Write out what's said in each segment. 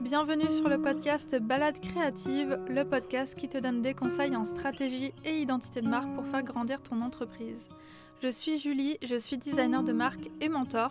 Bienvenue sur le podcast Balade créative, le podcast qui te donne des conseils en stratégie et identité de marque pour faire grandir ton entreprise. Je suis Julie, je suis designer de marque et mentor.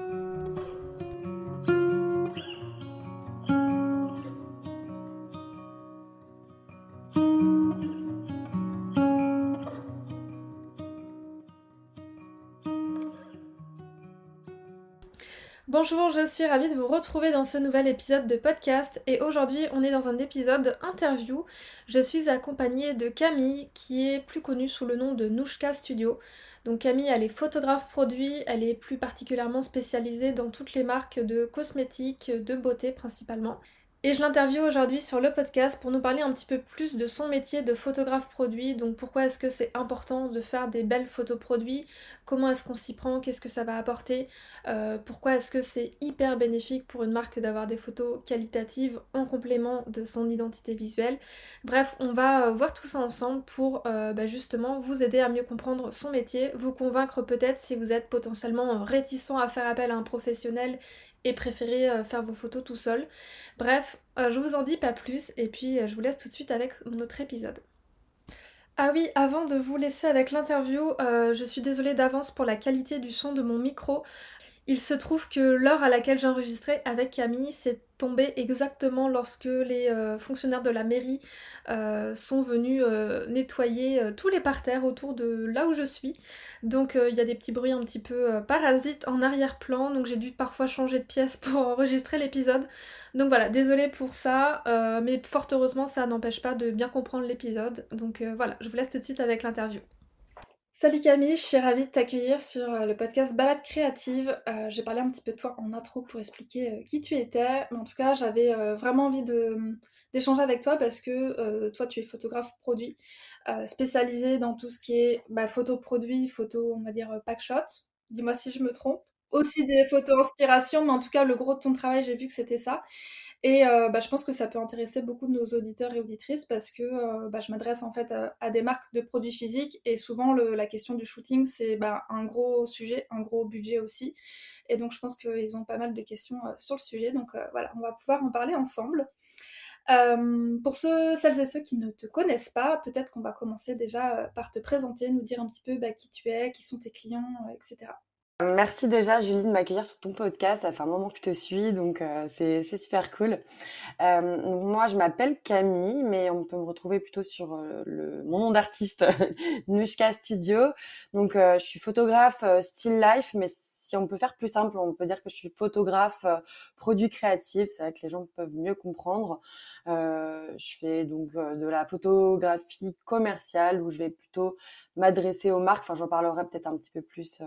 Bonjour, je suis ravie de vous retrouver dans ce nouvel épisode de podcast et aujourd'hui on est dans un épisode interview. Je suis accompagnée de Camille qui est plus connue sous le nom de Nouchka Studio. Donc Camille elle est photographe produit, elle est plus particulièrement spécialisée dans toutes les marques de cosmétiques, de beauté principalement. Et je l'interviewe aujourd'hui sur le podcast pour nous parler un petit peu plus de son métier de photographe produit. Donc pourquoi est-ce que c'est important de faire des belles photos produits? Comment est-ce qu'on s'y prend? Qu'est-ce que ça va apporter? Euh, Pourquoi est-ce que c'est hyper bénéfique pour une marque d'avoir des photos qualitatives en complément de son identité visuelle? Bref, on va euh, voir tout ça ensemble pour euh, bah, justement vous aider à mieux comprendre son métier, vous convaincre peut-être si vous êtes potentiellement réticent à faire appel à un professionnel et préférez euh, faire vos photos tout seul. Bref, euh, je vous en dis pas plus et puis euh, je vous laisse tout de suite avec notre épisode. Ah oui, avant de vous laisser avec l'interview, je suis désolée d'avance pour la qualité du son de mon micro. Il se trouve que l'heure à laquelle j'ai enregistré avec Camille, c'est tombé exactement lorsque les euh, fonctionnaires de la mairie euh, sont venus euh, nettoyer tous les parterres autour de là où je suis. Donc il y a des petits bruits un petit peu parasites en arrière-plan, donc j'ai dû parfois changer de pièce pour enregistrer l'épisode. Donc voilà, désolée pour ça, mais fort heureusement ça n'empêche pas de bien comprendre l'épisode. Donc voilà, je vous laisse tout de suite avec l'interview. Salut Camille, je suis ravie de t'accueillir sur euh, le podcast Balade créative. Euh, j'ai parlé un petit peu de toi en intro pour expliquer euh, qui tu étais, mais en tout cas j'avais vraiment envie d'échanger avec toi parce que toi tu es photographe produit, spécialisé dans tout ce qui est bah, photo produit, photo on va dire pack shot. Dis-moi si je me trompe. Aussi des photos inspiration, mais en tout cas le gros de ton travail j'ai vu que c'était ça. Et euh, bah, je pense que ça peut intéresser beaucoup de nos auditeurs et auditrices parce que euh, bah, je m'adresse en fait à, des marques de produits physiques et souvent la question du shooting c'est bah, un gros sujet, un gros budget aussi. Et donc je pense qu'ils ont pas mal de questions euh, sur le sujet. Donc voilà, on va pouvoir en parler ensemble. pour ceux, celles et ceux qui ne te connaissent pas, peut-être qu'on va commencer déjà par te présenter, nous dire un petit peu qui tu es, qui sont tes clients, etc. Merci déjà Julie de m'accueillir sur ton podcast. Ça fait un moment que je te suis, donc euh, c'est super cool. Euh, moi, je m'appelle Camille, mais on peut me retrouver plutôt sur euh, le, mon nom d'artiste, Nushka Studio. Donc, je suis photographe still life, mais si on peut faire plus simple, on peut dire que je suis photographe produit créatif. C'est vrai que les gens peuvent mieux comprendre. je fais donc de la photographie commerciale où je vais plutôt m'adresser aux marques. Enfin, j'en parlerai peut-être un petit peu plus euh,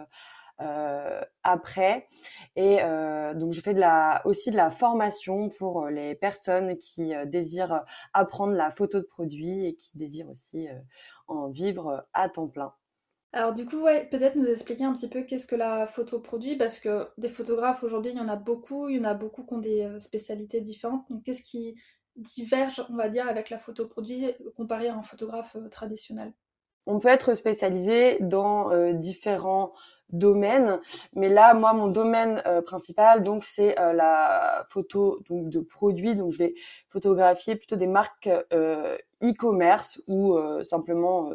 après. Et euh, donc je fais de la, aussi de la formation pour euh, les personnes qui désirent apprendre la photo de produit et qui désirent aussi en vivre à temps plein. Alors du coup, ouais, peut-être nous expliquer un petit peu qu'est-ce que la photo produit, parce que des photographes aujourd'hui, il y en a beaucoup, il y en a beaucoup qui ont des spécialités différentes. Donc qu'est-ce qui diverge, on va dire, avec la photo produit comparé à un photographe traditionnel? On peut être spécialisé dans différents domaines. Mais là, moi, mon domaine principal, donc, c'est la photo donc de produits. Donc, je vais photographier plutôt des marques e-commerce ou simplement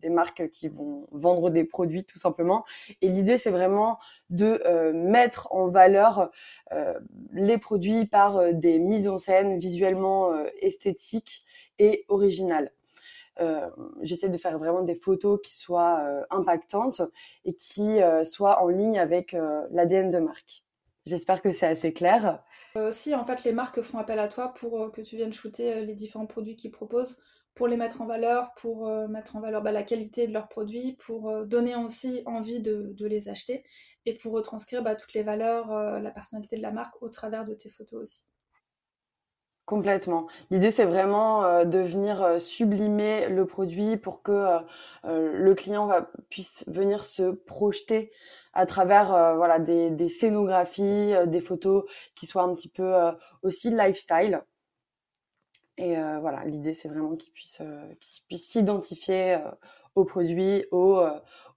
des marques qui vont vendre des produits tout simplement. Et l'idée, c'est vraiment de mettre en valeur les produits par des mises en scène visuellement esthétiques et originales. Euh, j'essaie de faire vraiment des photos qui soient euh, impactantes et qui euh, soient en ligne avec l'ADN de marque. J'espère que c'est assez clair. si en fait les marques font appel à toi pour que tu viennes shooter les différents produits qu'ils proposent, pour les mettre en valeur, pour mettre en valeur bah, la qualité de leurs produits, pour donner aussi envie de, les acheter et pour retranscrire bah, toutes les valeurs, la personnalité de la marque au travers de tes photos aussi. Complètement. L'idée, c'est vraiment euh, de venir euh, sublimer le produit pour que euh, le client puisse venir se projeter à travers voilà des, des scénographies, des photos qui soient un petit peu aussi lifestyle. Et voilà, l'idée, c'est vraiment qu'il puisse qu'il puisse s'identifier au produit, au,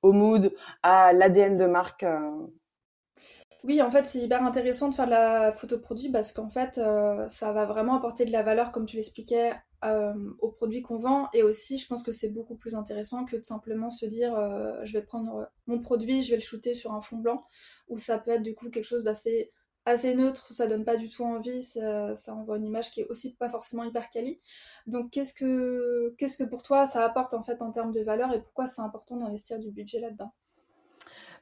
au mood, à l'ADN de marque. Oui, en fait, c'est hyper intéressant de faire de la photo produit parce qu'en fait, euh, ça va vraiment apporter de la valeur, comme tu l'expliquais, euh, aux produits qu'on vend. Et aussi, je pense que c'est beaucoup plus intéressant que de simplement se dire euh, je vais prendre mon produit, je vais le shooter sur un fond blanc, où ça peut être du coup quelque chose d'assez assez neutre, ça donne pas du tout envie, ça, envoie une image qui est aussi pas forcément hyper quali. Donc qu'est-ce que qu'est-ce que pour toi ça apporte en fait en termes de valeur et pourquoi c'est important d'investir du budget là-dedans?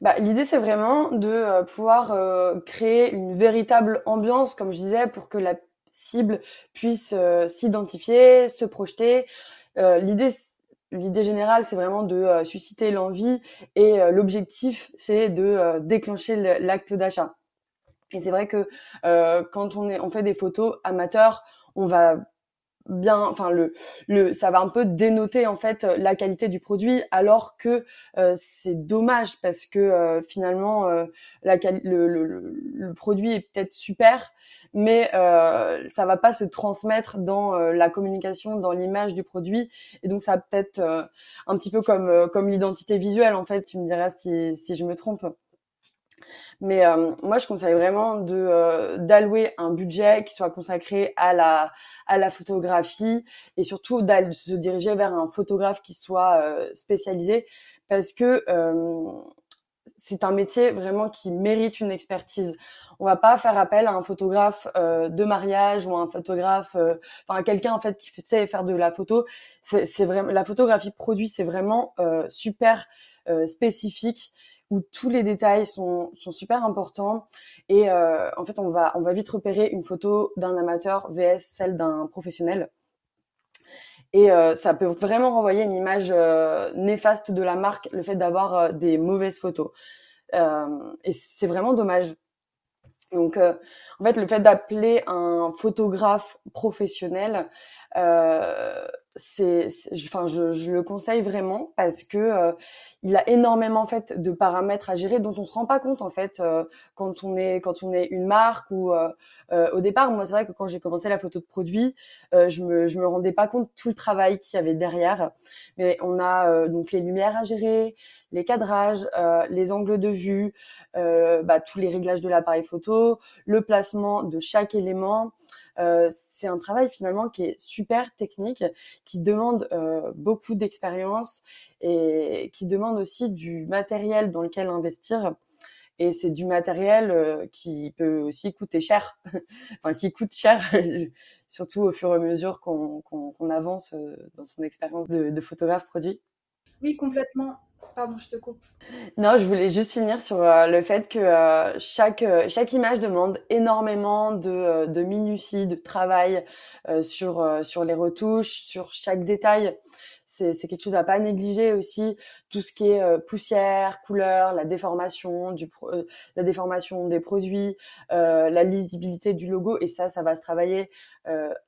Bah, L'idée, c'est vraiment de euh, pouvoir euh, créer une véritable ambiance, comme je disais, pour que la cible puisse euh, s'identifier, se projeter. L'idée, l'idée générale, c'est vraiment de susciter l'envie et l'objectif, c'est de déclencher l'acte d'achat. Et c'est vrai que quand on, est, on fait des photos amateurs, on va bien enfin le le ça va un peu dénoter en fait la qualité du produit alors que euh, c'est dommage parce que euh, finalement euh, la le, le, le, produit est peut-être super mais ça va pas se transmettre dans la communication dans l'image du produit. Et donc ça peut-être un petit peu comme comme l'identité visuelle en fait. Tu me diras si si je me trompe mais euh, moi, je conseille vraiment euh, d'allouer un budget qui soit consacré à la à photographie et surtout de se diriger vers un photographe qui soit euh, spécialisé parce que c'est un métier vraiment qui mérite une expertise. On va pas faire appel à un photographe de mariage ou un photographe, enfin à quelqu'un en fait qui sait faire de la photo. C'est vraiment la photographie produit, c'est vraiment super spécifique où tous les détails sont, sont super importants. Et euh, en fait on va on va vite repérer une photo d'un amateur vs celle d'un professionnel. Et euh, ça peut vraiment renvoyer une image euh, néfaste de la marque le fait d'avoir des mauvaises photos. Et c'est vraiment dommage. Donc en fait le fait d'appeler un photographe professionnel c'est, enfin, je, je, le conseille vraiment parce que euh, il a énormément en fait de paramètres à gérer dont on se rend pas compte en fait euh, quand on est quand on est une marque ou euh, au départ. Moi, c'est vrai que quand j'ai commencé la photo de produit, je me je me rendais pas compte tout le travail qu'il y avait derrière. Mais on a donc les lumières à gérer, les cadrages, les angles de vue, bah, tous les réglages de l'appareil photo, le placement de chaque élément. Euh, c'est un travail finalement qui est super technique, qui demande euh, beaucoup d'expérience et qui demande aussi du matériel dans lequel investir. Et c'est du matériel euh, qui peut aussi coûter cher, enfin qui coûte cher, surtout au fur et à mesure qu'on avance dans son expérience de, de photographe produit. Oui, complètement. Pardon, je te coupe. Non, je voulais juste finir sur euh, le fait que euh, chaque euh, chaque image demande énormément de, de minutie, de travail sur sur les retouches, sur chaque détail. C'est quelque chose à pas négliger aussi. Tout ce qui est poussière, couleur, la déformation du la déformation des produits, la lisibilité du logo et ça, ça va se travailler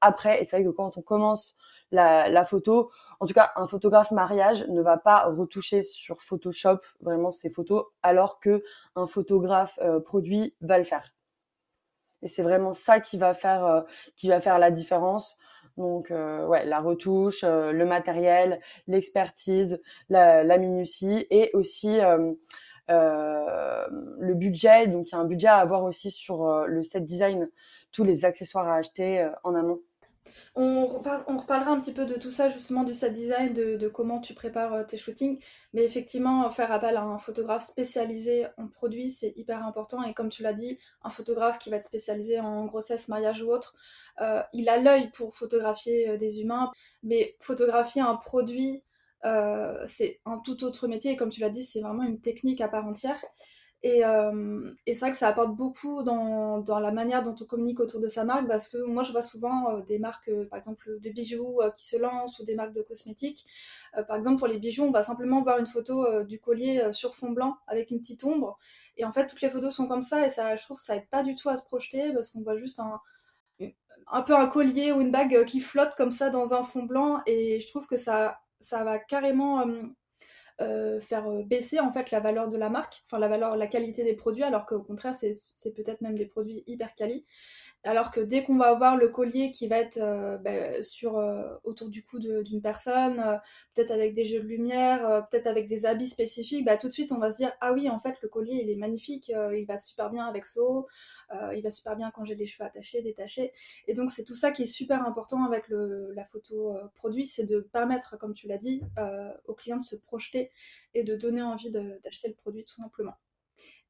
après. Et c'est vrai que quand on commence la, la photo, en tout cas, un photographe mariage ne va pas retoucher sur Photoshop vraiment ses photos, alors que un photographe euh, produit va le faire. Et c'est vraiment ça qui va faire, euh, qui va faire la différence. Donc, euh, ouais, la retouche, le matériel, l'expertise, la, la, minutie et aussi le budget. Donc, il y a un budget à avoir aussi sur le set design, tous les accessoires à acheter en amont. On, reparlera un petit peu de tout ça, justement, du set design, de, comment tu prépares euh, tes shootings. Mais effectivement, faire appel à un photographe spécialisé en produits, c'est hyper important. Et comme tu l'as dit, un photographe qui va être spécialisé en grossesse, mariage ou autre, euh, il a l'œil pour photographier euh, des humains. Mais photographier un produit, c'est un tout autre métier. Et comme tu l'as dit, c'est vraiment une technique à part entière. Et, euh, et c'est vrai que ça apporte beaucoup dans, dans, la manière dont on communique autour de sa marque parce que moi je vois souvent euh, des marques, euh, par exemple de bijoux qui se lancent ou des marques de cosmétiques. par exemple pour les bijoux, on va simplement voir une photo du collier sur fond blanc avec une petite ombre. Et en fait toutes les photos sont comme ça et ça, je trouve que ça aide pas du tout à se projeter parce qu'on voit juste un, un peu un collier ou une bague qui flotte comme ça dans un fond blanc et je trouve que ça, ça va carrément euh, faire euh, baisser en fait la valeur de la marque, enfin la valeur, la qualité des produits, alors qu'au contraire c'est peut-être même des produits hyper quali. Alors que dès qu'on va avoir le collier qui va être euh, bah, sur, euh, autour du cou d'une personne, euh, peut-être avec des jeux de lumière, peut-être avec des habits spécifiques, bah, tout de suite on va se dire ah oui en fait le collier il est magnifique, il va super bien avec ce haut, il va super bien quand j'ai les cheveux attachés, détachés. Et donc c'est tout ça qui est super important avec la photo produit, c'est de permettre, comme tu l'as dit, aux clients de se projeter et de donner envie d'acheter le produit tout simplement.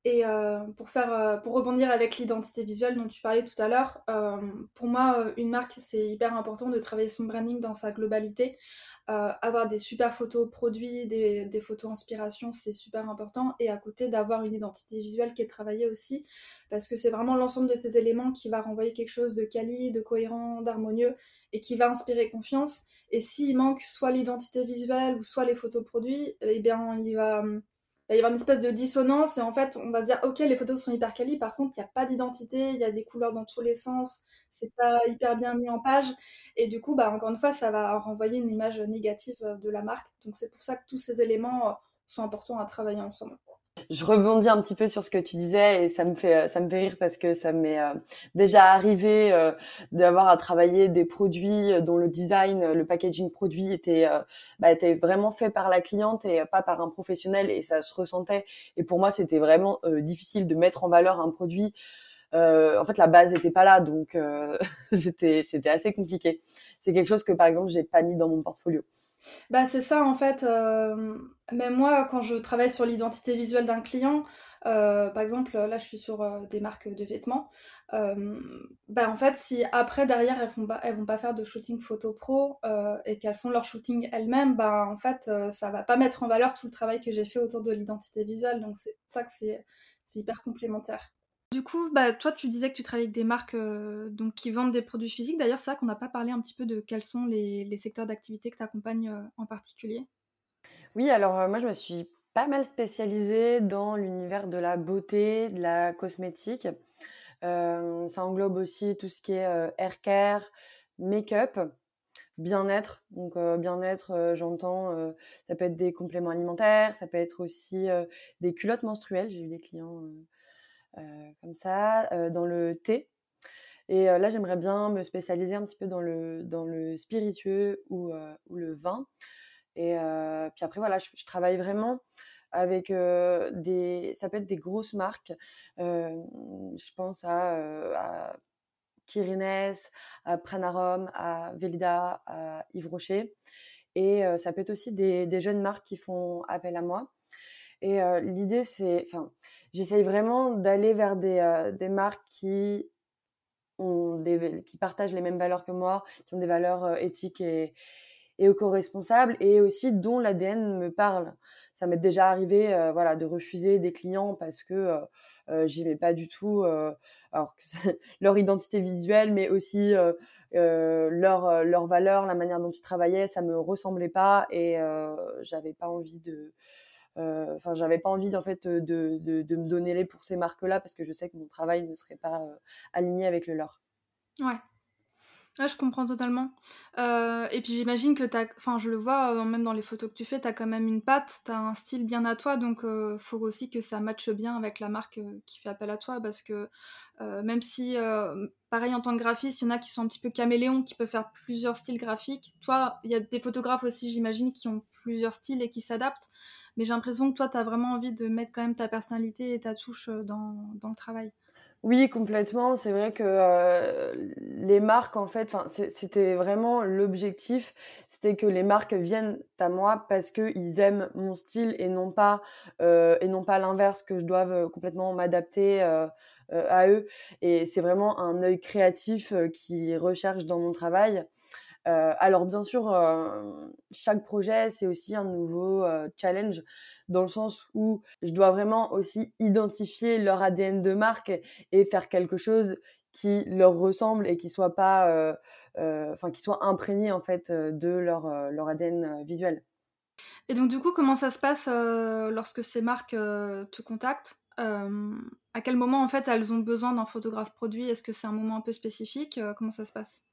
Et euh, pour, faire, euh, pour rebondir avec l'identité visuelle dont tu parlais tout à l'heure, euh, pour moi, une marque, c'est hyper important de travailler son branding dans sa globalité. avoir des super photos produits, des, des photos inspiration, c'est super important. Et à côté, d'avoir une identité visuelle qui est travaillée aussi, parce que c'est vraiment l'ensemble de ces éléments qui va renvoyer quelque chose de quali, de cohérent, d'harmonieux, et qui va inspirer confiance. Et s'il manque soit l'identité visuelle ou soit les photos produits, eh bien, il va il va y avoir une espèce de dissonance et en fait on va se dire ok les photos sont hyper quali par contre il n'y a pas d'identité, il y a des couleurs dans tous les sens, c'est pas hyper bien mis en page et du coup bah encore une fois ça va renvoyer une image négative de la marque donc c'est pour ça que tous ces éléments euh, sont importants à travailler ensemble. Je rebondis un petit peu sur ce que tu disais et ça me fait ça me fait rire parce que ça m'est euh, déjà arrivé euh, d'avoir à travailler des produits dont le design, le packaging produit était bah, était vraiment fait par la cliente et pas par un professionnel et ça se ressentait. Et pour moi c'était vraiment euh, difficile de mettre en valeur un produit en fait la base n'était pas là donc c'était c'était assez compliqué. C'est quelque chose que par exemple j'ai pas mis dans mon portfolio. Bah, c'est ça en fait, euh, même moi quand je travaille sur l'identité visuelle d'un client, euh, par exemple là je suis sur, euh, des marques de vêtements, bah, en fait si après derrière elles font vont pas faire de shooting photo pro, et qu'elles font leur shooting elles-mêmes, bah, en fait, ça va pas mettre en valeur tout le travail que j'ai fait autour de l'identité visuelle donc c'est ça que c'est hyper complémentaire. Du coup, bah, toi, tu disais que tu travailles avec des marques euh, donc, qui vendent des produits physiques. D'ailleurs, c'est vrai qu'on n'a pas parlé un petit peu de quels sont les, secteurs d'activité que tu accompagnes euh, en particulier. Oui, alors euh, moi, je me suis pas mal spécialisée dans l'univers de la beauté, de la cosmétique. ça englobe aussi tout ce qui est hair care, make-up, bien-être. Donc bien-être, j'entends, ça peut être des compléments alimentaires, ça peut être aussi des culottes menstruelles. J'ai eu des clients ça, euh, dans le thé. Et euh, là, j'aimerais bien me spécialiser un petit peu dans le, dans le spiritueux ou, ou le vin. Et puis après, voilà, je, travaille vraiment avec des. Ça peut être des grosses marques. je pense à, à Kirines, à Pranarom, à Velida, à Yves Rocher. Et ça peut être aussi des, des, jeunes marques qui font appel à moi. Et l'idée, c'est. Enfin, j'essaye vraiment d'aller vers des, euh, des marques qui ont des, qui partagent les mêmes valeurs que moi, qui ont des valeurs euh, éthiques et, et éco-responsables et aussi dont l'ADN me parle. Ça m'est déjà arrivé euh, voilà, de refuser des clients parce que euh, j'aimais pas du tout alors leur identité visuelle, mais aussi leur, leur valeur, la manière dont ils travaillaient, ça me ressemblait pas et j'avais pas envie de euh, enfin, j'avais pas envie en fait de, de, de, me donner les pour ces marques-là parce que je sais que mon travail ne serait pas euh, aligné avec le leur. Ouais. Ouais, je comprends totalement. Euh, et puis j'imagine que t'as, enfin je le vois même dans les photos que tu fais, tu as quand même une patte, tu as un style bien à toi, donc il faut aussi que ça matche bien avec la marque qui fait appel à toi, parce que même si, pareil en tant que graphiste, il y en a qui sont un petit peu caméléons, qui peuvent faire plusieurs styles graphiques. Toi, il y a des photographes aussi, j'imagine, qui ont plusieurs styles et qui s'adaptent. Mais j'ai l'impression que toi, tu as vraiment envie de mettre quand même ta personnalité et ta touche dans, dans le travail. Oui, complètement. C'est vrai que euh, les marques, en fait, c'était vraiment l'objectif, c'était que les marques viennent à moi parce qu'ils aiment mon style et non pas euh, pas l'inverse, que je doive euh, complètement m'adapter à eux. Et c'est vraiment un œil créatif qui recherche dans mon travail. Alors bien sûr, chaque projet c'est aussi un nouveau challenge dans le sens où je dois vraiment aussi identifier leur ADN de marque et faire quelque chose qui leur ressemble et qui soit euh, euh, imprégné en fait de leur, euh, leur ADN visuel. Et donc du coup, comment ça se passe lorsque ces marques te contactent? À quel moment en fait elles ont besoin d'un photographe produit? Est-ce que c'est un moment un peu spécifique? Comment ça se passe?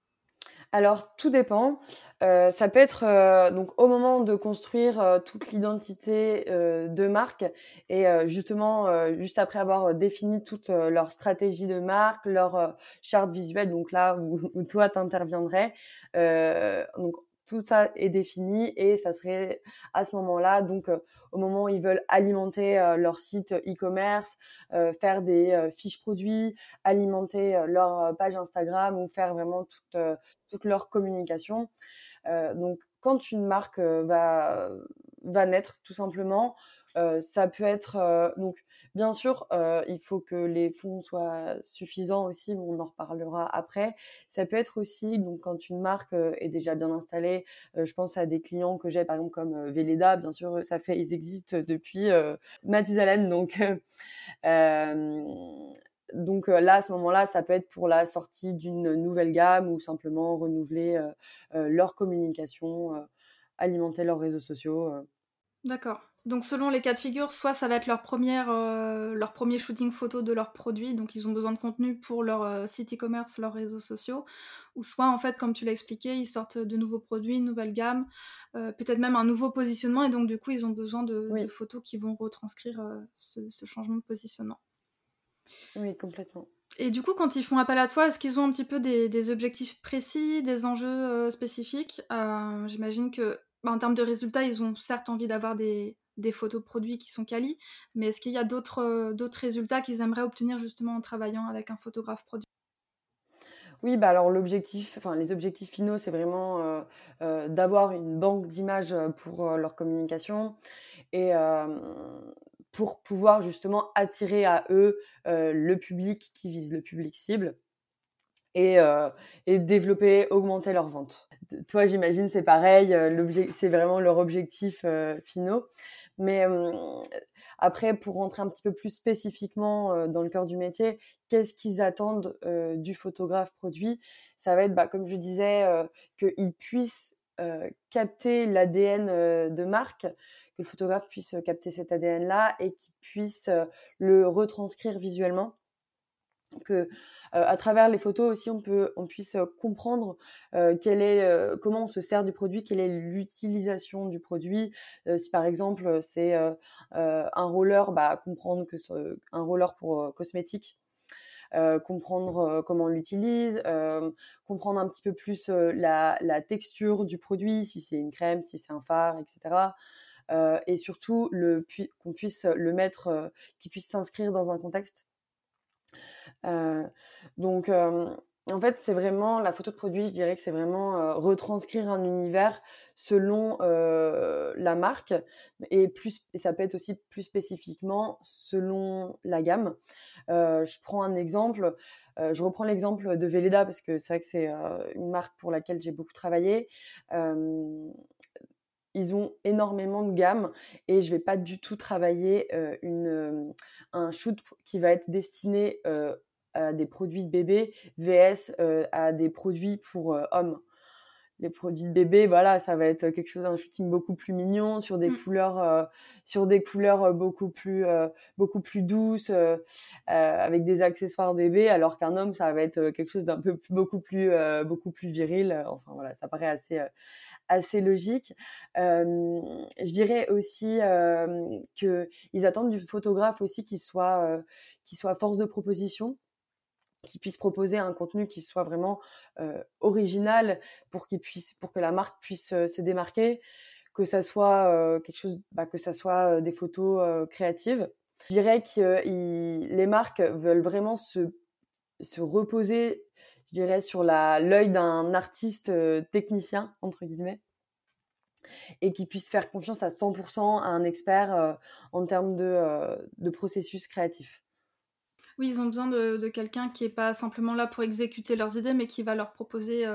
Alors tout dépend. Euh, ça peut être euh, donc au moment de construire euh, toute l'identité de marque et justement juste après avoir défini toute leur stratégie de marque, leur charte visuelle, donc là où, où toi t'interviendrais. donc tout ça est défini et ça serait à ce moment-là, donc euh, au moment où ils veulent alimenter euh, leur site e-commerce, euh, faire des fiches produits, alimenter leur page Instagram ou faire vraiment toute, toute leur communication. donc quand une marque va, va naître tout simplement, ça peut être donc Bien sûr, euh, il faut que les fonds soient suffisants aussi, on en reparlera après. Ça peut être aussi, donc quand une marque euh, est déjà bien installée, euh, je pense à des clients que j'ai par exemple comme Véleda, bien sûr, ça fait, ils existent depuis Mathusalem, donc là, à ce moment-là, ça peut être pour la sortie d'une nouvelle gamme ou simplement renouveler leur communication, alimenter leurs réseaux sociaux. D'accord. Donc selon les cas de figure, soit ça va être leur, première, euh, leur premier shooting photo de leurs produits, donc ils ont besoin de contenu pour leur euh, site e-commerce, leurs réseaux sociaux, ou soit en fait, comme tu l'as expliqué, ils sortent de nouveaux produits, une nouvelle gamme, euh, peut-être même un nouveau positionnement, et donc du coup ils ont besoin de, photos qui vont retranscrire ce, changement de positionnement. Oui, complètement. Et du coup, quand ils font appel à toi, est-ce qu'ils ont un petit peu des objectifs précis, des enjeux spécifiques? J'imagine que bah, en termes de résultats, ils ont certes envie d'avoir des, des photos produits qui sont quali, mais est-ce qu'il y a d'autres euh, d'autres résultats qu'ils aimeraient obtenir justement en travaillant avec un photographe produit? Oui, bah alors les objectifs finaux, c'est vraiment euh, euh, d'avoir une banque d'images pour leur communication et pour pouvoir justement attirer à eux le public qui vise le public cible et, et développer, augmenter leurs ventes. Toi, j'imagine, c'est pareil, c'est vraiment leur objectif finaux. Mais après, pour rentrer un petit peu plus spécifiquement dans le cœur du métier, qu'est-ce qu'ils attendent du photographe produit? Ça va être, bah, comme je disais, qu'il puisse capter l'ADN de marque, que le photographe puisse capter cet ADN-là et qu'il puisse le retranscrire visuellement que euh, à travers les photos aussi on peut on puisse comprendre euh, quel est comment on se sert du produit quelle est l'utilisation du produit si par exemple c'est un roller bah comprendre que un roller pour cosmétique comprendre comment on l'utilise, comprendre un petit peu plus la, la, texture du produit, si c'est une crème, si c'est un phare, etc. et surtout qu'on puisse le mettre, qu'il puisse s'inscrire dans un contexte donc, en fait, c'est vraiment la photo de produit, je dirais que c'est vraiment retranscrire un univers selon la marque et plus et ça peut être aussi plus spécifiquement selon la gamme. je prends un exemple. je reprends l'exemple de Velleda parce que c'est vrai que c'est une marque pour laquelle j'ai beaucoup travaillé ils ont énormément de gammes et je vais pas du tout travailler une, un shoot qui va être destiné à des produits de bébé vs à des produits pour hommes. Les produits de bébé, voilà, ça va être quelque chose, un shooting beaucoup plus mignon sur des mmh. couleurs, sur des couleurs beaucoup plus, beaucoup plus douces, avec des accessoires bébé, alors qu'un homme, ça va être quelque chose d'un peu beaucoup plus, beaucoup plus viril. Enfin voilà, ça paraît assez, assez logique. je dirais aussi qu'ils attendent du photographe aussi qu'il soit, qui soit force de proposition qui puisse proposer un contenu qui soit vraiment original pour qu'il puisse pour que la marque puisse se démarquer que ça soit quelque chose, bah, que ça soit des photos créatives. Je dirais que les marques veulent vraiment se, se reposer, je dirais, sur l'œil d'un artiste technicien entre guillemets et qui puisse faire confiance à 100% à un expert en termes de, de processus créatif. Oui, ils ont besoin de, quelqu'un qui n'est pas simplement là pour exécuter leurs idées, mais qui va leur proposer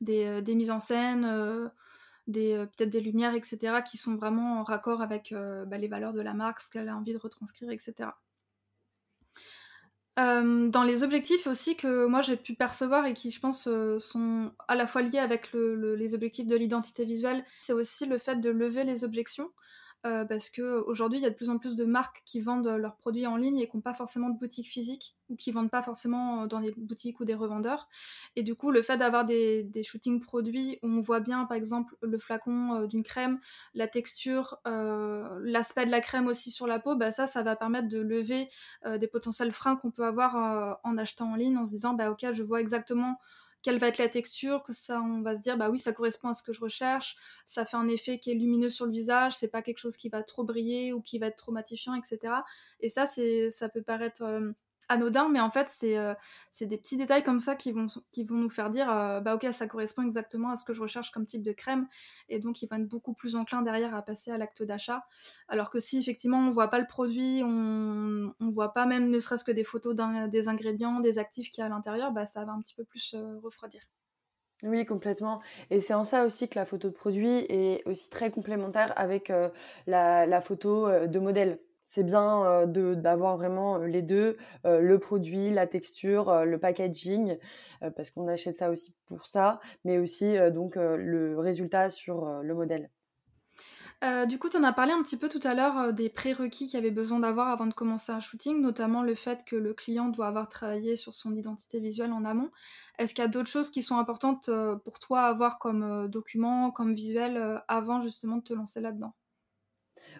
des, mises en scène, peut-être des lumières, etc., qui sont vraiment en raccord avec bah, les valeurs de la marque, ce qu'elle a envie de retranscrire, etc. dans les objectifs aussi que moi j'ai pu percevoir et qui je pense sont à la fois liés avec les objectifs de l'identité visuelle, c'est aussi le fait de lever les objections. Euh, parce qu'aujourd'hui, il y a de plus en plus de marques qui vendent leurs produits en ligne et qui n'ont pas forcément de boutique physique ou qui vendent pas forcément euh, dans des boutiques ou des revendeurs. Et du coup, le fait d'avoir des, shootings produits où on voit bien, par exemple, le flacon euh, d'une crème, la texture, l'aspect de la crème aussi sur la peau, bah ça, ça va permettre de lever des potentiels freins qu'on peut avoir en achetant en ligne en se disant, bah ok, je vois exactement quelle va être la texture, que ça, on va se dire, bah oui, ça correspond à ce que je recherche, ça fait un effet qui est lumineux sur le visage, c'est pas quelque chose qui va trop briller ou qui va être trop matifiant, etc. Et ça, c'est, ça peut paraître euh, anodin, mais en fait, c'est euh, c'est des petits détails comme ça qui vont, nous faire dire euh, bah ok, ça correspond exactement à ce que je recherche comme type de crème, et donc ils vont être beaucoup plus enclins derrière à passer à l'acte d'achat. Alors que si effectivement on voit pas le produit, on, on voit pas même ne serait-ce que des photos des ingrédients, des actifs qu'il y a à l'intérieur, bah ça va un petit peu plus euh, refroidir. Oui, complètement. Et c'est en ça aussi que la photo de produit est aussi très complémentaire avec la, photo de modèle c'est bien d'avoir vraiment les deux, le produit, la texture, le packaging, parce qu'on achète ça aussi pour ça, mais aussi donc le résultat sur le modèle. du coup, tu en as parlé un petit peu tout à l'heure des prérequis qu'il y avait besoin d'avoir avant de commencer un shooting, notamment le fait que le client doit avoir travaillé sur son identité visuelle en amont. Est-ce qu'il y a d'autres choses qui sont importantes pour toi à avoir comme document, comme visuel, avant justement de te lancer là-dedans?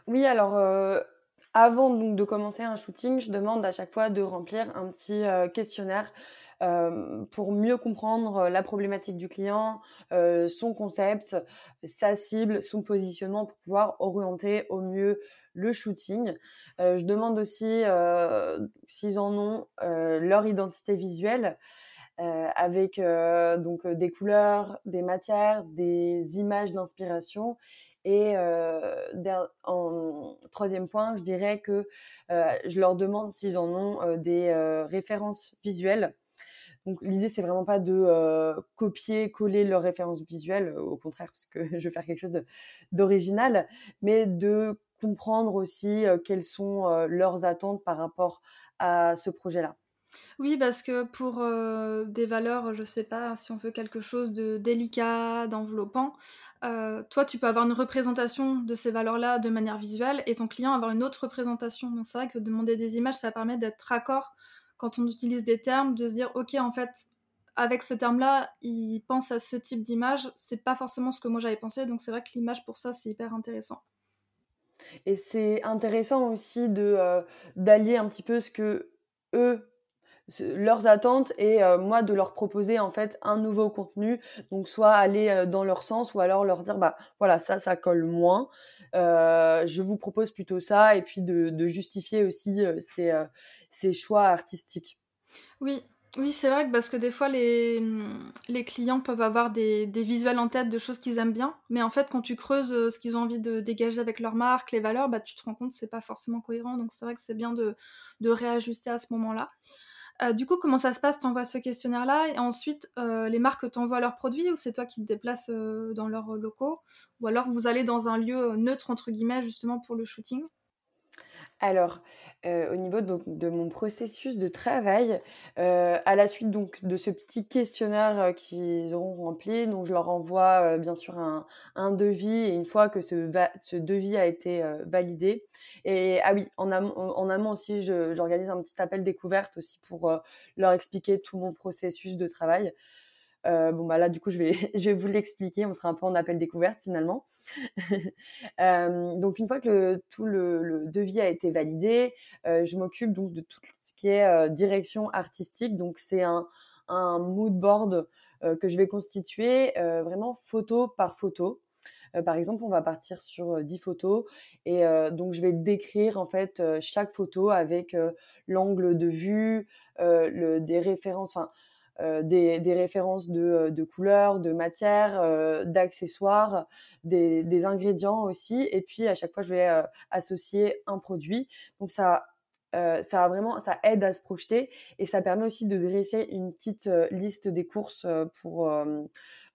Oui, alors avant donc de commencer un shooting, je demande à chaque fois de remplir un petit euh, questionnaire euh, pour mieux comprendre euh, la problématique du client, son concept, sa cible, son positionnement pour pouvoir orienter au mieux le shooting. je demande aussi s'ils en ont leur identité visuelle. avec donc des couleurs, des matières, des images d'inspiration et euh, en troisième point, je dirais que euh, je leur demande s'ils en ont euh, des références visuelles. Donc l'idée c'est vraiment pas de copier, coller leurs références visuelles, au contraire parce que je veux faire quelque chose d'original, mais de comprendre aussi quelles sont leurs attentes par rapport à ce projet-là. Oui, parce que pour des valeurs, je sais pas, si on veut quelque chose de délicat, d'enveloppant, euh, toi, tu peux avoir une représentation de ces valeurs-là de manière visuelle et ton client avoir une autre représentation. Donc c'est vrai que demander des images, ça permet d'être raccord quand on utilise des termes, de se dire, ok, en fait, avec ce terme-là, il pense à ce type d'image. C'est pas forcément ce que moi j'avais pensé, donc c'est vrai que l'image pour ça, c'est hyper intéressant. Et c'est intéressant aussi de euh, d'allier un petit peu ce que eux leurs attentes et euh, moi de leur proposer en fait un nouveau contenu. Donc soit aller euh, dans leur sens ou alors leur dire bah voilà ça ça colle moins. Euh, je vous propose plutôt ça et puis de, justifier aussi ces, ces, choix artistiques. Oui. Oui, c'est vrai que parce que des fois, les, les clients peuvent avoir des, des, visuels en tête de choses qu'ils aiment bien, mais en fait, quand tu creuses ce qu'ils ont envie de dégager avec leur marque, les valeurs, bah, tu te rends compte que c'est pas forcément cohérent. Donc, c'est vrai que c'est bien de, de réajuster à ce moment-là. Euh, du coup, comment ça se passe T'envoies ce questionnaire-là et ensuite euh, les marques t'envoient leurs produits ou c'est toi qui te déplaces euh, dans leurs locaux? Ou alors vous allez dans un lieu neutre, entre guillemets, justement pour le shooting? Alors, euh, au niveau de mon processus de travail, euh, à la suite donc de ce petit questionnaire euh, qu'ils auront rempli, donc je leur envoie bien sûr un, devis et une fois que ce, ce devis a été validé. Et ah oui, en amont, en amont aussi, j'organise un petit appel découverte aussi pour leur expliquer tout mon processus de travail. Euh, bon bah là du coup je vais je vais vous l'expliquer. On sera un peu en appel découverte finalement. Euh, donc une fois que tout le, devis a été validé, euh, je m'occupe donc de tout ce qui est direction artistique. Donc c'est un un mood board que je vais constituer vraiment photo par photo. par exemple, on va partir sur 10 photos et donc je vais décrire en fait chaque photo avec l'angle de vue, le, des références, enfin des, des, références de, de couleurs, de matières, d'accessoires, des, des, ingrédients aussi. Et puis à chaque fois, je vais associer un produit. Donc ça euh, ça vraiment, ça aide à se projeter et ça permet aussi de dresser une petite euh, liste des courses euh, pour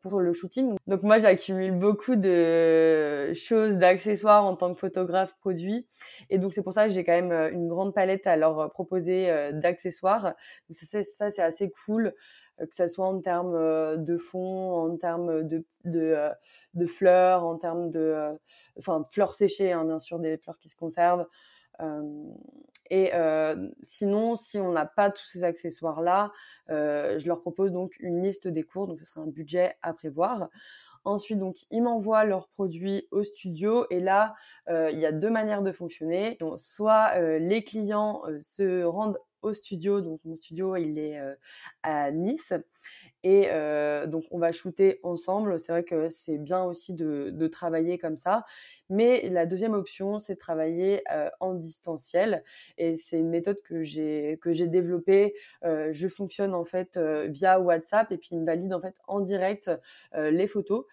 pour le shooting. Donc moi, j'accumule beaucoup de choses, d'accessoires en tant que photographe produit. Et donc c'est pour ça que j'ai quand même une grande palette à leur proposer d'accessoires. Ça, ça c'est assez cool, que ça soit en termes de fond, en termes de, de, de fleurs, en termes de... enfin, fleurs séchées, hein, bien sûr, des fleurs qui se conservent. Et euh, sinon, si on n'a pas tous ces accessoires-là, euh, je leur propose donc une liste des cours, donc ce sera un budget à prévoir. Ensuite, donc, ils m'envoient leurs produits au studio et là, euh, il y a deux manières de fonctionner. Soit les clients se rendent au studio, donc mon studio il est à Nice et euh, donc, on va shooter ensemble. C'est vrai que c'est bien aussi de, de, travailler comme ça. Mais la deuxième option, c'est de travailler euh, en distanciel. Et c'est une méthode que j'ai développée. Euh, je fonctionne en fait via WhatsApp et puis il me valide en fait en direct les photos.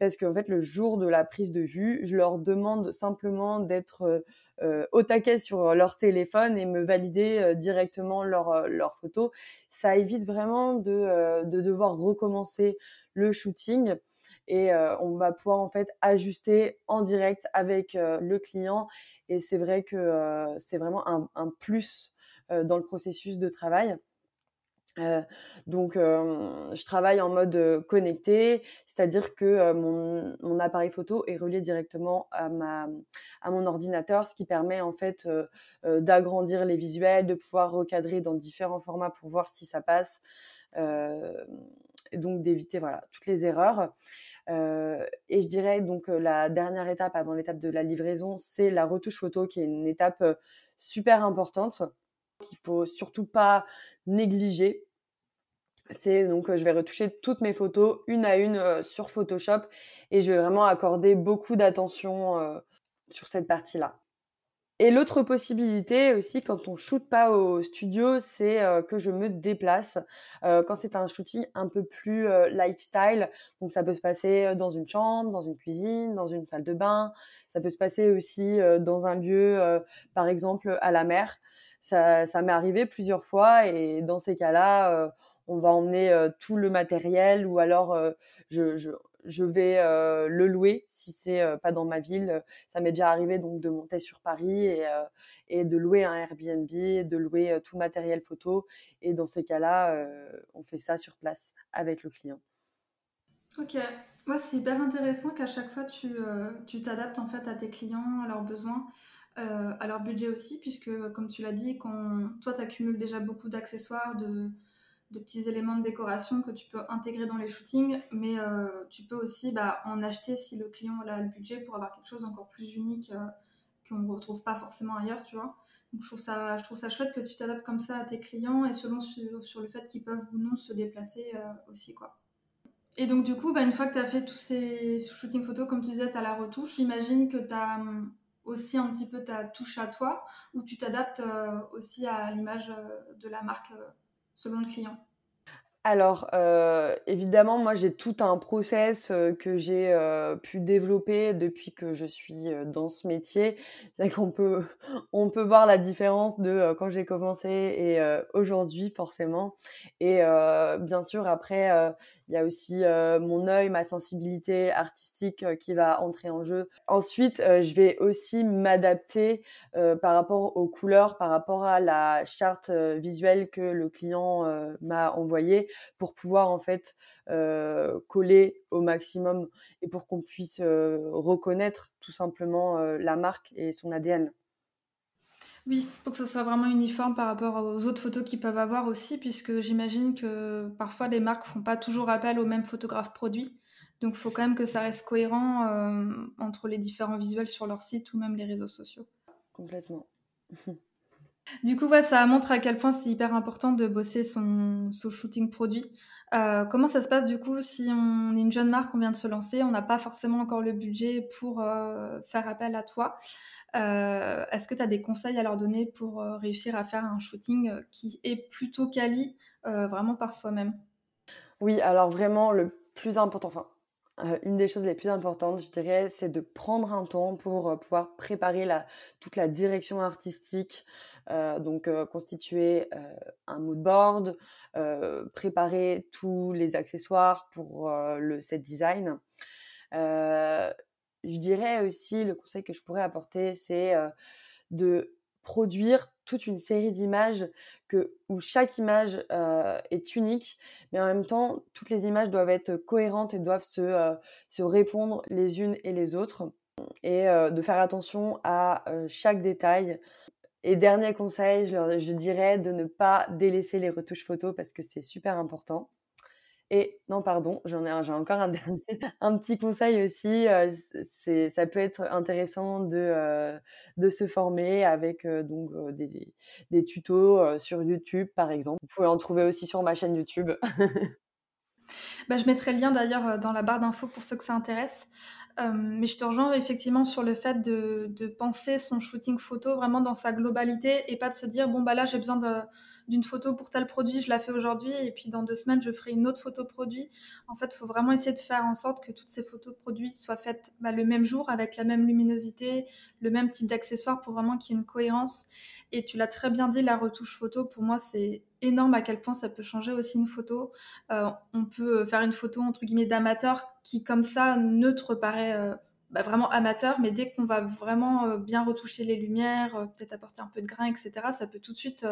Parce qu'en fait, le jour de la prise de vue, je leur demande simplement d'être au taquet sur leur téléphone et me valider directement leur, euh, leur photo. Ça évite vraiment de, de devoir recommencer le shooting et on va pouvoir en fait ajuster en direct avec le client et c'est vrai que c'est vraiment un plus dans le processus de travail. Euh, donc, je travaille en mode connecté, c'est-à-dire que mon, appareil photo est relié directement à, ma, à mon ordinateur, ce qui permet en fait d'agrandir les visuels, de pouvoir recadrer dans différents formats pour voir si ça passe, donc d'éviter voilà toutes les erreurs. et je dirais donc la dernière étape avant l'étape de la livraison, c'est la retouche photo, qui est une étape super importante qu'il faut surtout pas négliger. C'est donc je vais retoucher toutes mes photos une à une euh, sur Photoshop et je vais vraiment accorder beaucoup d'attention euh, sur cette partie-là. Et l'autre possibilité aussi, quand on shoote pas au studio, c'est euh, que je me déplace. quand c'est un shooting un peu plus lifestyle, donc ça peut se passer dans une chambre, dans une cuisine, dans une salle de bain. Ça peut se passer aussi dans un lieu, par exemple à la mer ça, m'est arrivé plusieurs fois et dans ces cas-là, euh, on va emmener euh, tout le matériel ou alors euh, je, vais le louer si c'est pas dans ma ville. Ça m'est déjà arrivé donc de monter sur Paris et, de louer un Airbnb, de louer tout matériel photo et dans ces cas-là, on fait ça sur place avec le client. Ok, moi c'est hyper intéressant qu'à chaque fois tu tu t'adaptes en fait à tes clients, à leurs besoins. Euh, à leur budget aussi, puisque comme tu l'as dit, quand toi tu accumules déjà beaucoup d'accessoires, de, petits éléments de décoration que tu peux intégrer dans les shootings, mais euh, tu peux aussi bah, en acheter si le client a le budget pour avoir quelque chose encore plus unique euh, qu'on ne retrouve pas forcément ailleurs, tu vois. Donc je trouve ça, je trouve ça chouette que tu t'adaptes comme ça à tes clients et selon sur, le fait qu'ils peuvent ou non se déplacer aussi, quoi. Et donc du coup, bah, une fois que tu as fait tous ces shootings photos, comme tu disais, tu as la retouche, j'imagine que tu as hum, aussi un petit peu ta touche à toi, ou tu t'adaptes euh, aussi à l'image euh, de la marque euh, selon le client? Alors, évidemment, moi, j'ai tout un process que j'ai pu développer depuis que je suis dans ce métier. C'est qu'on peut, on peut voir la différence de quand j'ai commencé et aujourd'hui, forcément. Et bien sûr, après, il y a aussi mon œil, ma sensibilité artistique qui va entrer en jeu. Ensuite, je vais aussi m'adapter par rapport aux couleurs, par rapport à la charte visuelle que le client m'a envoyée pour pouvoir en fait euh, coller au maximum et pour qu'on puisse euh, reconnaître tout simplement euh, la marque et son ADN. Oui, pour que ce soit vraiment uniforme par rapport aux autres photos qu'ils peuvent avoir aussi, puisque j'imagine que parfois les marques font pas toujours appel aux mêmes photographes produits. Donc il faut quand même que ça reste cohérent entre les différents visuels sur leur site ou même les réseaux sociaux. Complètement. Du coup, ouais, ça montre à quel point c'est hyper important de bosser son, son shooting produit. Euh, comment ça se passe du coup si on est une jeune marque, on vient de se lancer, on n'a pas forcément encore le budget pour euh, faire appel à toi euh, Est-ce que tu as des conseils à leur donner pour réussir à faire un shooting qui est plutôt quali vraiment par soi-même? Oui, alors vraiment le plus important, enfin une des choses les plus importantes, je dirais, c'est de prendre un temps pour pouvoir préparer toute la direction artistique, euh, donc euh, constituer euh, un mood board, préparer tous les accessoires pour le set design. Je dirais aussi, le conseil que je pourrais apporter, c'est de produire toute une série d'images que où chaque image est unique, mais en même temps toutes les images doivent être cohérentes et doivent se, se répondre les unes et les autres, et de faire attention à chaque détail. Et dernier conseil, je, dirais de ne pas délaisser les retouches photos parce que c'est super important. Et non, pardon, j'en ai, j'ai encore un petit conseil aussi. Euh, c'est, ça peut être intéressant de, euh, de se former avec euh, donc des, des tutos sur YouTube, par exemple. Vous pouvez en trouver aussi sur ma chaîne YouTube. bah, je mettrai le lien d'ailleurs dans la barre d'infos pour ceux que ça intéresse. Mais je te rejoins effectivement sur le fait de, de, penser son shooting photo vraiment dans sa globalité et pas de se dire bon bah là j'ai besoin de, d'une photo pour tel produit, je la fais aujourd'hui et puis dans deux semaines je ferai une autre photo produit. En fait, il faut vraiment essayer de faire en sorte que toutes ces photos produits soient faites bah, le même jour avec la même luminosité, le même type d'accessoires pour vraiment qu'il y ait une cohérence. Et tu l'as très bien dit, la retouche photo, pour moi, c'est énorme à quel point ça peut changer aussi une photo. Euh, on peut faire une photo entre guillemets d'amateur qui, comme ça, neutre paraît euh, bah, vraiment amateur, mais dès qu'on va vraiment euh, bien retoucher les lumières, peut-être apporter un peu de grain, etc., ça peut tout de suite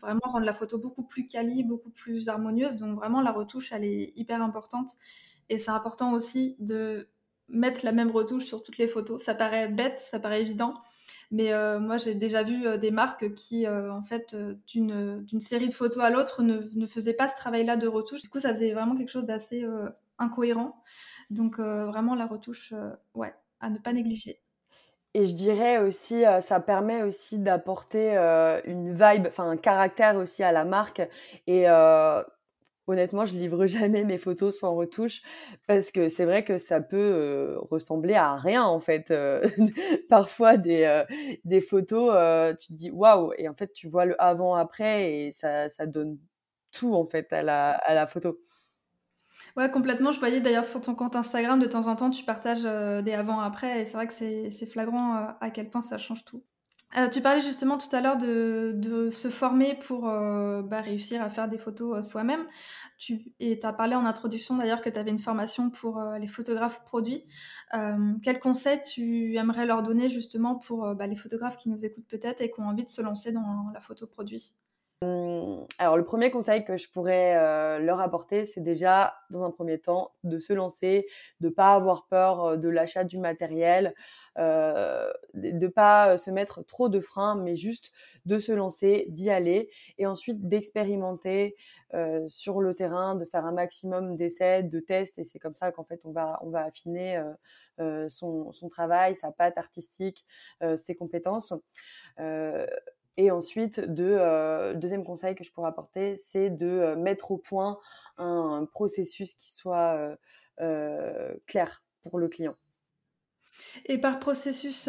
vraiment rendre la photo beaucoup plus quali, beaucoup plus harmonieuse. Donc vraiment, la retouche, elle est hyper importante. Et c'est important aussi de mettre la même retouche sur toutes les photos. Ça paraît bête, ça paraît évident. Mais euh, moi, j'ai déjà vu euh, des marques qui, euh, en fait, d'une série de photos à l'autre, ne, ne, faisaient pas ce travail-là de retouche. Du coup, ça faisait vraiment quelque chose d'assez incohérent. Donc, vraiment, la retouche, ouais, à ne pas négliger. Et je dirais aussi, euh, ça permet aussi d'apporter euh, une vibe, enfin un caractère aussi à la marque. Et euh, honnêtement, je livre jamais mes photos sans retouche parce que c'est vrai que ça peut ressembler à rien en fait. Parfois des des photos, tu te dis waouh et en fait tu vois le avant après et ça ça donne tout en fait à la à la photo. Ouais, complètement. Je voyais d'ailleurs sur ton compte Instagram, de temps en temps, tu partages euh, des avant-après, et c'est vrai que c'est flagrant euh, à quel point ça change tout. Euh, tu parlais justement tout à l'heure de, se former pour bah, réussir à faire des photos soi-même. Tu, et tu as parlé en introduction d'ailleurs que tu avais une formation pour les photographes produits. quels conseils tu aimerais leur donner justement pour bah, les photographes qui nous écoutent peut-être et qui ont envie de se lancer dans la photo produit? Alors le premier conseil que je pourrais euh, leur apporter, c'est déjà dans un premier temps de se lancer, de pas avoir peur euh, de l'achat du matériel, euh, de pas euh, se mettre trop de freins, mais juste de se lancer, d'y aller, et ensuite d'expérimenter euh, sur le terrain, de faire un maximum d'essais, de tests, et c'est comme ça qu'en fait on va on va affiner son, son travail, sa patte artistique, ses compétences. Et ensuite, de, euh, deuxième conseil que je pourrais apporter, c'est de euh, mettre au point un, processus qui soit euh, clair pour le client. Et par processus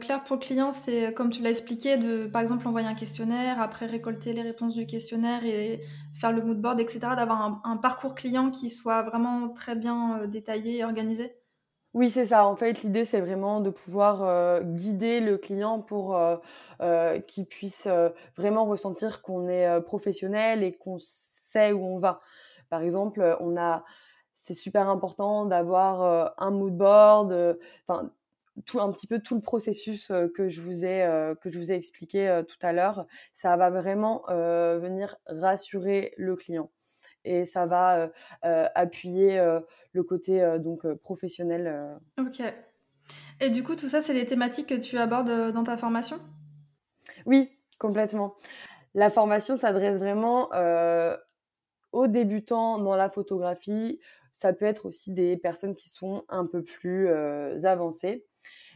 clair pour le client, c'est comme tu l'as expliqué, de par exemple envoyer un questionnaire, après récolter les réponses du questionnaire et faire le mood board, etc. D'avoir un, parcours client qui soit vraiment très bien détaillé et organisé. Oui, c'est ça. En fait, l'idée, c'est vraiment de pouvoir euh, guider le client pour euh, euh, qu'il puisse vraiment ressentir qu'on est professionnel et qu'on sait où on va. Par exemple, on a, c'est super important d'avoir un mood board, enfin tout un petit peu tout le processus que je vous ai que je vous ai expliqué tout à l'heure. Ça va vraiment venir rassurer le client et ça va appuyer le côté donc professionnel. Ok. Et du coup, tout ça, c'est des thématiques que tu abordes dans ta formation? Oui, complètement. La formation s'adresse vraiment aux débutants dans la photographie. Ça peut être aussi des personnes qui sont un peu plus avancées.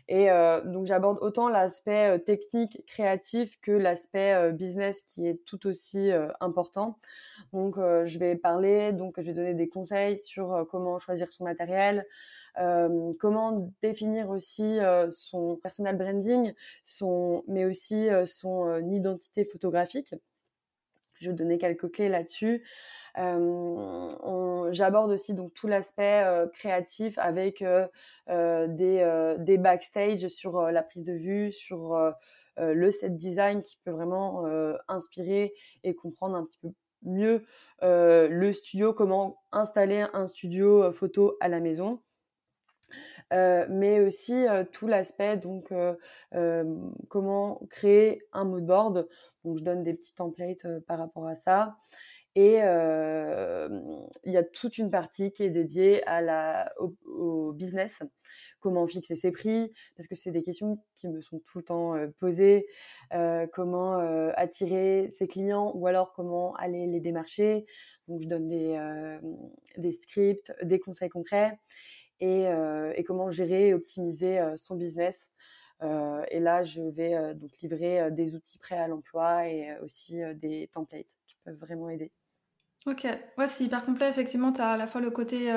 Et donc j'aborde autant l'aspect technique, créatif que l'aspect business qui est tout aussi important. Donc je vais parler, donc je vais donner des conseils sur comment choisir son matériel, euh, comment définir aussi euh, son personal branding, son, mais aussi euh, son identité photographique. Je vais donner quelques clés là-dessus. J'aborde aussi donc tout l'aspect créatif avec des, des backstage sur la prise de vue, sur le set design qui peut vraiment inspirer et comprendre un petit peu mieux le studio, comment installer un studio photo à la maison. Mais aussi tout l'aspect donc comment créer un mood board. Donc je donne des petits templates par rapport à ça. Et il y a toute une partie qui est dédiée à la, au, business, comment fixer ses prix, parce que c'est des questions qui me sont tout le temps posées, comment attirer ses clients ou alors comment aller les démarcher. Donc je donne des, des scripts, des conseils concrets et, euh, et comment gérer et optimiser euh, son business. Euh, et là, je vais donc livrer des outils prêts à l'emploi et aussi des templates qui peuvent vraiment aider. Ok, ouais, c'est hyper complet. Effectivement, tu as à la fois le côté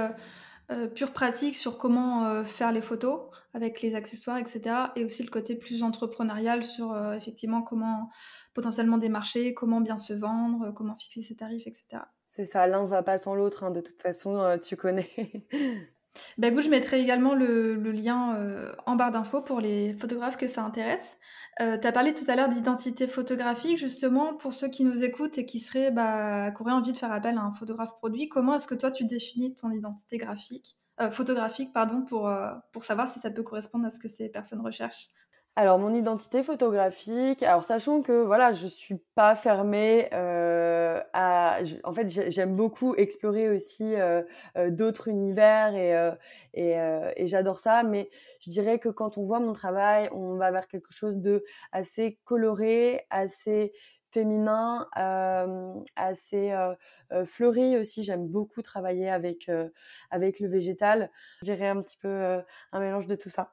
pur pratique sur comment faire les photos avec les accessoires, etc. Et aussi le côté plus entrepreneurial sur effectivement comment potentiellement démarcher, comment bien se vendre, comment fixer ses tarifs, etc. C'est ça, l'un va pas sans l'autre, hein, de toute façon, tu connais. Bah je mettrai également le, lien euh, en barre d'infos pour les photographes que ça intéresse. Euh, tu as parlé tout à l'heure d'identité photographique, justement, pour ceux qui nous écoutent et qui seraient, bah, qui auraient envie de faire appel à un photographe produit. Comment est-ce que toi tu définis ton identité graphique, euh, photographique, pardon, pour savoir si ça peut correspondre à ce que ces personnes recherchent? Alors mon identité photographique, alors sachant que voilà, je suis pas fermée euh, à, en fait j'aime beaucoup explorer aussi euh, euh, d'autres univers et et, j'adore ça, mais je dirais que quand on voit mon travail, on va vers quelque chose de assez coloré, assez féminin, assez fleuri aussi. J'aime beaucoup travailler avec avec le végétal. Je dirais un petit peu un mélange de tout ça.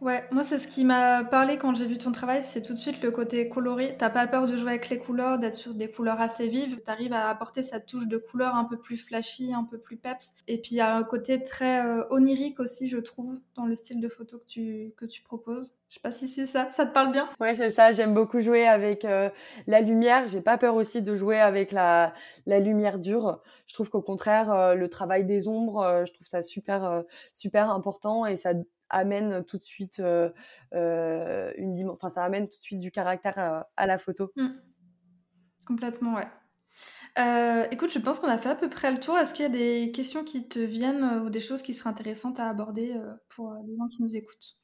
Ouais, moi c'est ce qui m'a parlé quand j'ai vu ton travail, c'est tout de suite le côté coloré. T'as pas peur de jouer avec les couleurs, d'être sur des couleurs assez vives. T'arrives à apporter cette touche de couleur un peu plus flashy, un peu plus peps. Et puis il y a un côté très euh, onirique aussi, je trouve, dans le style de photo que tu, que tu proposes. Je sais pas si c'est ça, ça te parle bien? Ouais, c'est ça. J'aime beaucoup jouer avec euh, la lumière. J'ai pas peur aussi de jouer avec la, la lumière dure. Je trouve qu'au contraire, euh, le travail des ombres, je trouve ça super, super important et ça amène tout de suite une enfin ça amène tout de suite du caractère à, la photo. Mmh. Complètement, ouais. Euh, écoute, je pense qu'on a fait à peu près le tour. Est-ce qu'il y a des questions qui te viennent ou des choses qui seraient intéressantes à aborder pour les gens qui nous écoutent?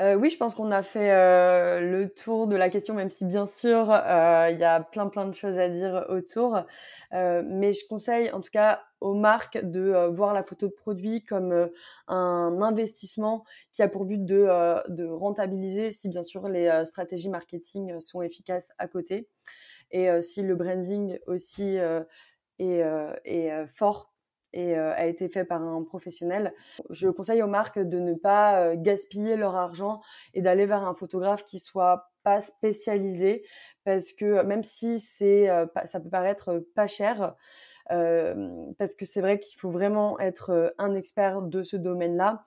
Euh, oui, je pense qu'on a fait euh, le tour de la question, même si bien sûr euh, il y a plein plein de choses à dire autour. mais je conseille en tout cas aux marques de voir la photo de produit comme un investissement qui a pour but de, de rentabiliser si bien sûr les stratégies marketing sont efficaces à côté et si le branding aussi est, est fort et euh, a été fait par un professionnel. Je conseille aux marques de ne pas euh, gaspiller leur argent et d'aller vers un photographe qui soit pas spécialisé parce que même si c'est euh, ça peut paraître pas cher parce que c'est vrai qu'il faut vraiment être un expert de ce domaine-là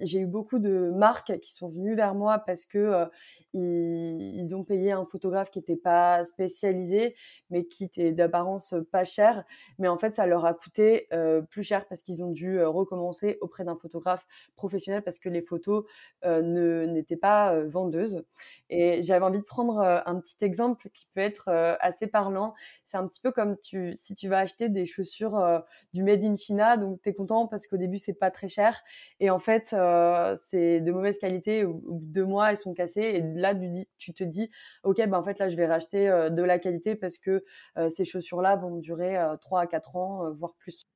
j'ai eu beaucoup de marques qui sont venues vers moi parce que euh, ils, ont payé un photographe qui n'était pas spécialisé, mais qui était d'apparence pas cher. Mais en fait, ça leur a coûté euh, plus cher parce qu'ils ont dû euh, recommencer auprès d'un photographe professionnel parce que les photos ne n'étaient pas vendeuses. Et j'avais envie de prendre un petit exemple qui peut être assez parlant. C'est un petit peu comme tu, si tu vas acheter des chaussures du made in China, donc tu es content parce qu'au début c'est pas très cher et en fait euh, c'est de mauvaise qualité ou, deux mois elles sont cassées et là tu, te dis ok ben en fait là je vais racheter euh, de la qualité parce que euh, ces chaussures là vont durer 3 à 4 ans voire plus.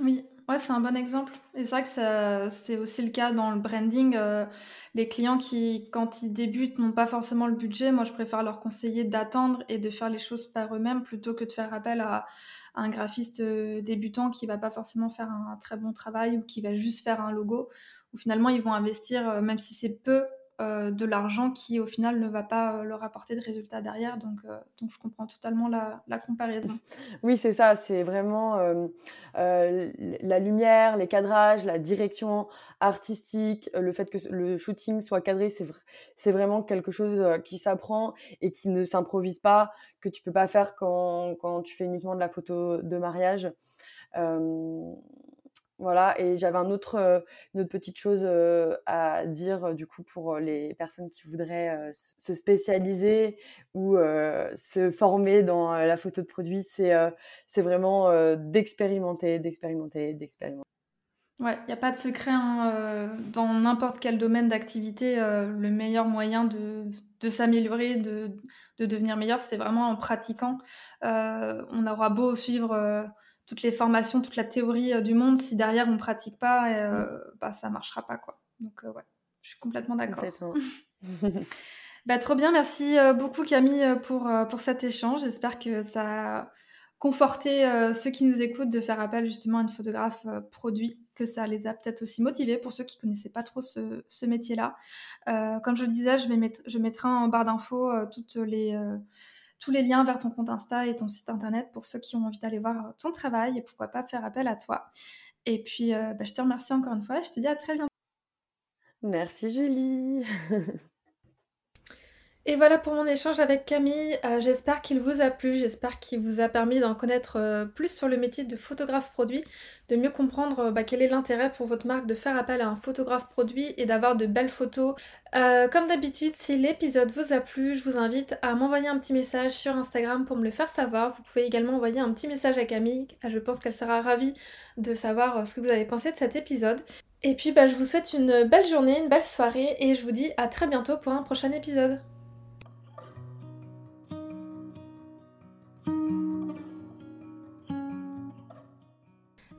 Oui, ouais, c'est un bon exemple. Et c'est vrai que c'est aussi le cas dans le branding. les clients qui, quand ils débutent, n'ont pas forcément le budget. Moi, je préfère leur conseiller d'attendre et de faire les choses par eux-mêmes plutôt que de faire appel à, un graphiste euh, débutant qui va pas forcément faire un très bon travail ou qui va juste faire un logo où finalement ils vont investir, même si c'est peu, euh, de l'argent qui au final ne va pas euh, leur apporter de résultats derrière. Donc, euh, donc je comprends totalement la, comparaison. Oui, c'est ça. C'est vraiment la lumière, les cadrages, la direction artistique, le fait que le shooting soit cadré, c'est vraiment quelque chose qui s'apprend et qui ne s'improvise pas, que tu peux pas faire quand, quand, tu fais uniquement de la photo de mariage. Voilà, et j'avais une autre petite chose à dire du coup pour les personnes qui voudraient se spécialiser ou se former dans la photo de produit, c'est vraiment d'expérimenter, d'expérimenter, d'expérimenter. Ouais, il n'y a pas de secret hein, dans n'importe quel domaine d'activité. le meilleur moyen de, s'améliorer, de, devenir meilleur, c'est vraiment en pratiquant. on aura beau suivre toutes les formations, toute la théorie euh, du monde, si derrière on pratique pas, euh, mm. bah, ça marchera pas quoi. Donc euh, ouais, je suis complètement d'accord. bah, trop bien, merci beaucoup Camille pour, pour cet échange. J'espère que ça a conforté ceux qui nous écoutent de faire appel justement à une photographe produit, que ça les a peut-être aussi motivés pour ceux qui connaissaient pas trop ce, ce métier-là. comme je le disais, je, vais mettre, je mettrai en barre d'infos toutes les tous les liens vers ton compte Insta et ton site internet pour ceux qui ont envie d'aller voir ton travail et pourquoi pas faire appel à toi. Et puis, euh, bah, je te remercie encore une fois et je te dis à très bientôt. Merci Julie. Et voilà pour mon échange avec Camille. Euh, j'espère qu'il vous a plu, j'espère qu'il vous a permis d'en connaître euh, plus sur le métier de photographe produit, de mieux comprendre euh, bah, quel est l'intérêt pour votre marque de faire appel à un photographe produit et d'avoir de belles photos. comme d'habitude, si l'épisode vous a plu, je vous invite à m'envoyer un petit message sur Instagram pour me le faire savoir. Vous pouvez également envoyer un petit message à Camille, je pense qu'elle sera ravie de savoir ce que vous avez pensé de cet épisode. Et puis bah, je vous souhaite une belle journée, une belle soirée et je vous dis à très bientôt pour un prochain épisode.